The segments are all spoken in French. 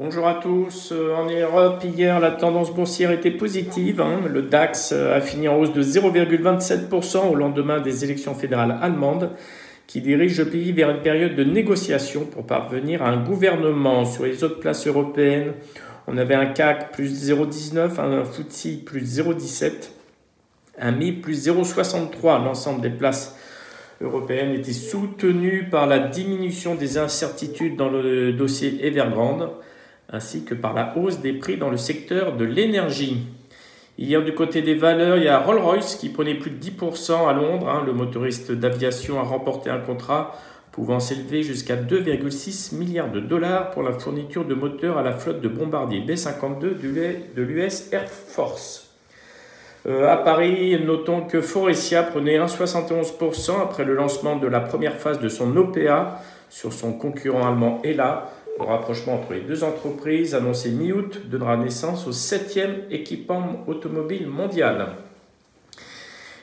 Bonjour à tous. Euh, en Europe, hier, la tendance boursière était positive. Hein. Le DAX euh, a fini en hausse de 0,27% au lendemain des élections fédérales allemandes qui dirigent le pays vers une période de négociation pour parvenir à un gouvernement. Sur les autres places européennes, on avait un CAC plus 0,19, un FTSE plus 0,17, un MI plus 0,63. L'ensemble des places européennes étaient soutenues par la diminution des incertitudes dans le dossier Evergrande ainsi que par la hausse des prix dans le secteur de l'énergie. Hier, du côté des valeurs, il y a Rolls-Royce qui prenait plus de 10% à Londres. Hein. Le motoriste d'aviation a remporté un contrat pouvant s'élever jusqu'à 2,6 milliards de dollars pour la fourniture de moteurs à la flotte de bombardiers B-52 de l'US Air Force. Euh, à Paris, notons que Forestia prenait 1,71% après le lancement de la première phase de son OPA sur son concurrent allemand ELA le rapprochement entre les deux entreprises annoncé mi-août donnera naissance au septième équipement automobile mondial.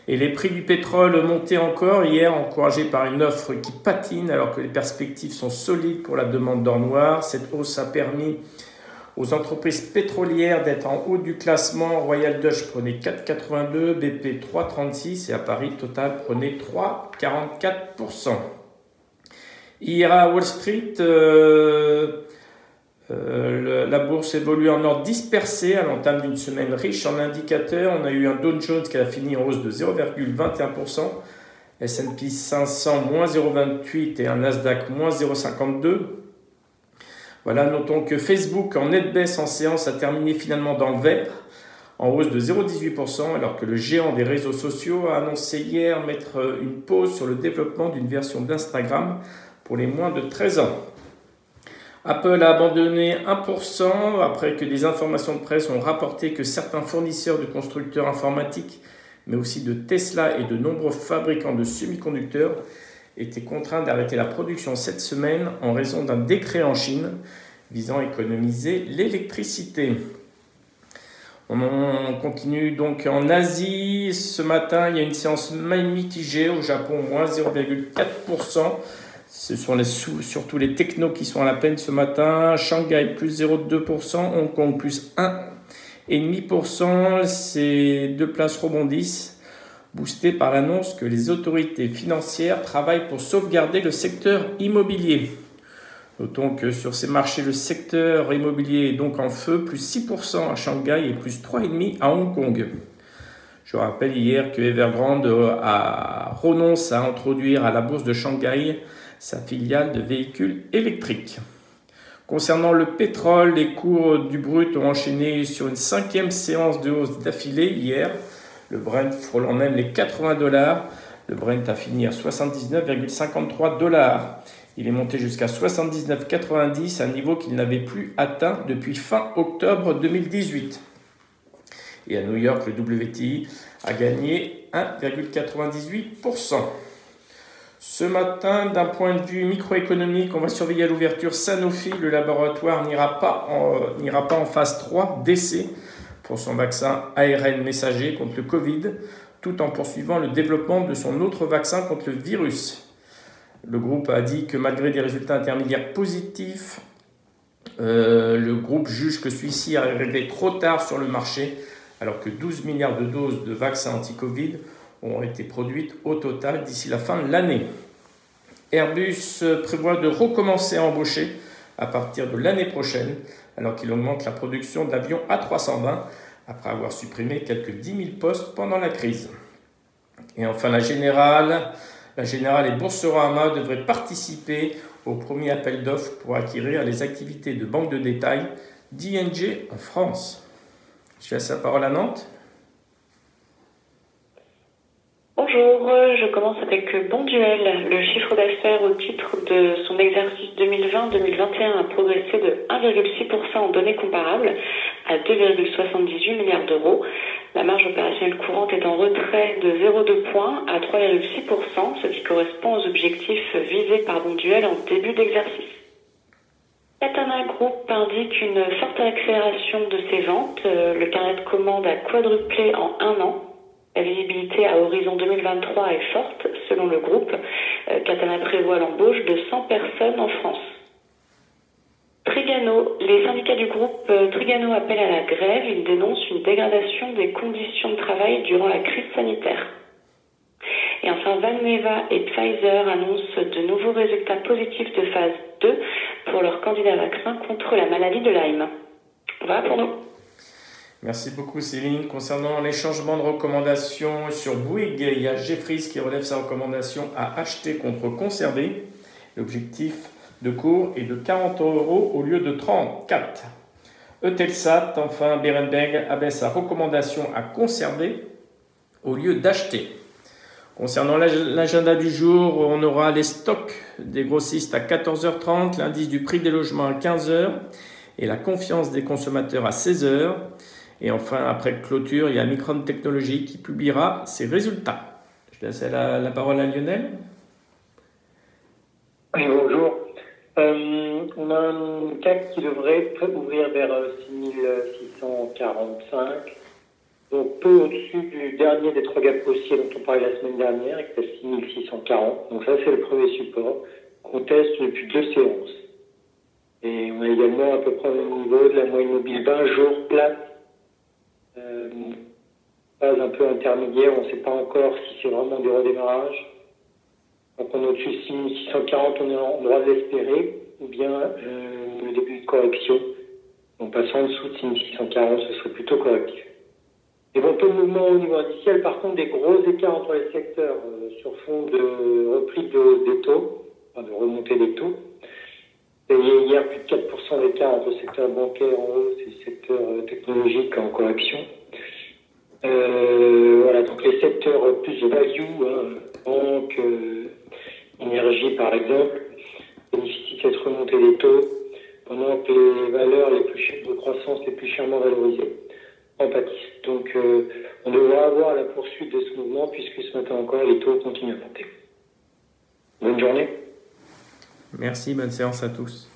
Et les prix du pétrole montaient encore hier, encouragés par une offre qui patine alors que les perspectives sont solides pour la demande d'or noir. Cette hausse a permis aux entreprises pétrolières d'être en haut du classement. Royal Dutch prenait 4,82, BP 3,36 et à Paris Total prenait 3,44%. Hier à Wall Street, euh, euh, la bourse évolue en ordre dispersé à l'entame d'une semaine riche en indicateurs. On a eu un Dow Jones qui a fini en hausse de 0,21%, S&P 500 moins 0,28% et un Nasdaq moins 0,52. Voilà, notons que Facebook en nette baisse en séance a terminé finalement dans le vert, en hausse de 0,18%, alors que le géant des réseaux sociaux a annoncé hier mettre une pause sur le développement d'une version d'Instagram pour les moins de 13 ans. Apple a abandonné 1% après que des informations de presse ont rapporté que certains fournisseurs de constructeurs informatiques, mais aussi de Tesla et de nombreux fabricants de semi-conducteurs, étaient contraints d'arrêter la production cette semaine en raison d'un décret en Chine visant à économiser l'électricité. On continue donc en Asie. Ce matin, il y a une séance mitigée au Japon, moins 0,4%. Ce sont surtout les technos qui sont à la peine ce matin. Shanghai plus 0,2%, Hong Kong plus 1,5%. Ces deux places rebondissent, boostées par l'annonce que les autorités financières travaillent pour sauvegarder le secteur immobilier. Notons que sur ces marchés, le secteur immobilier est donc en feu, plus 6% à Shanghai et plus 3,5% à Hong Kong. Je rappelle hier que Evergrande a renoncé à introduire à la bourse de Shanghai sa filiale de véhicules électriques. Concernant le pétrole, les cours du brut ont enchaîné sur une cinquième séance de hausse d'affilée hier. Le Brent frôlant même les 80 dollars. Le Brent a fini à 79,53 dollars. Il est monté jusqu'à 79,90, un niveau qu'il n'avait plus atteint depuis fin octobre 2018. Et à New York, le WTI a gagné 1,98%. Ce matin, d'un point de vue microéconomique, on va surveiller à l'ouverture Sanofi. Le laboratoire n'ira pas, en, pas en phase 3 d'essai pour son vaccin ARN messager contre le Covid, tout en poursuivant le développement de son autre vaccin contre le virus. Le groupe a dit que malgré des résultats intermédiaires positifs, euh, le groupe juge que celui-ci est arrivé trop tard sur le marché, alors que 12 milliards de doses de vaccins anti-Covid ont été produites au total d'ici la fin de l'année. Airbus prévoit de recommencer à embaucher à partir de l'année prochaine, alors qu'il augmente la production d'avions A320 après avoir supprimé quelques 10 000 postes pendant la crise. Et enfin, la Générale, la Générale et Boursorama devraient participer au premier appel d'offres pour acquérir les activités de banque de détail d'ING en France. Je laisse la parole à Nantes. Bonjour, je commence avec Bonduel. Le chiffre d'affaires au titre de son exercice 2020-2021 a progressé de 1,6% en données comparables à 2,78 milliards d'euros. La marge opérationnelle courante est en retrait de 0,2 points à 3,6%, ce qui correspond aux objectifs visés par Bonduel en début d'exercice. Katana Group indique une forte accélération de ses ventes. Le carnet de commande a quadruplé en un an la visibilité à horizon 2023 est forte, selon le groupe. Katana euh, prévoit l'embauche de 100 personnes en France. Trigano. Les syndicats du groupe Trigano appellent à la grève. Ils dénoncent une dégradation des conditions de travail durant la crise sanitaire. Et enfin, Valneva et Pfizer annoncent de nouveaux résultats positifs de phase 2 pour leur candidat vaccin contre la maladie de Lyme. Voilà pour nous. Merci beaucoup Céline. Concernant les changements de recommandation sur Bouygues, il y a Jeffries qui relève sa recommandation à acheter contre conserver. L'objectif de cours est de 40 euros au lieu de 34. Eutelsat, enfin, Berenberg abaisse sa recommandation à conserver au lieu d'acheter. Concernant l'agenda du jour, on aura les stocks des grossistes à 14h30, l'indice du prix des logements à 15h et la confiance des consommateurs à 16h. Et enfin, après clôture, il y a Micron Technology qui publiera ses résultats. Je laisse la, parole à Lionel. Oui, bonjour. Euh, on a un CAC qui devrait ouvrir vers 6645, euh, donc peu au-dessus du dernier des trois gaps haussiers dont on parlait la semaine dernière, qui est à 6640. Donc ça, c'est le premier support qu'on teste depuis deux séances. Et on a également à peu près au niveau de la moyenne mobile 20 jours plate euh, phase un peu intermédiaire, on ne sait pas encore si c'est vraiment du redémarrage. Donc on est au-dessus de 6640, on est en droit de l'espérer, ou bien euh, le début de correction. En passant en dessous de 6640, ce serait plutôt correctif. Et bon, peu de mouvement au niveau indiciel, par contre, des gros écarts entre les secteurs euh, sur fond de reprise de, des taux, enfin de remontée des taux. Et hier, plus de 4% d'écart entre le secteur bancaire en hausse et secteur euh, technologique en correction. Euh, voilà, donc les secteurs plus value, hein, banque, euh, énergie par exemple, bénéficient de cette remontée des taux, pendant que les valeurs les plus de croissance les plus chèrement valorisées en. Donc euh, on devra avoir la poursuite de ce mouvement puisque ce matin encore les taux continuent à monter. Bonne journée. Merci, bonne séance à tous.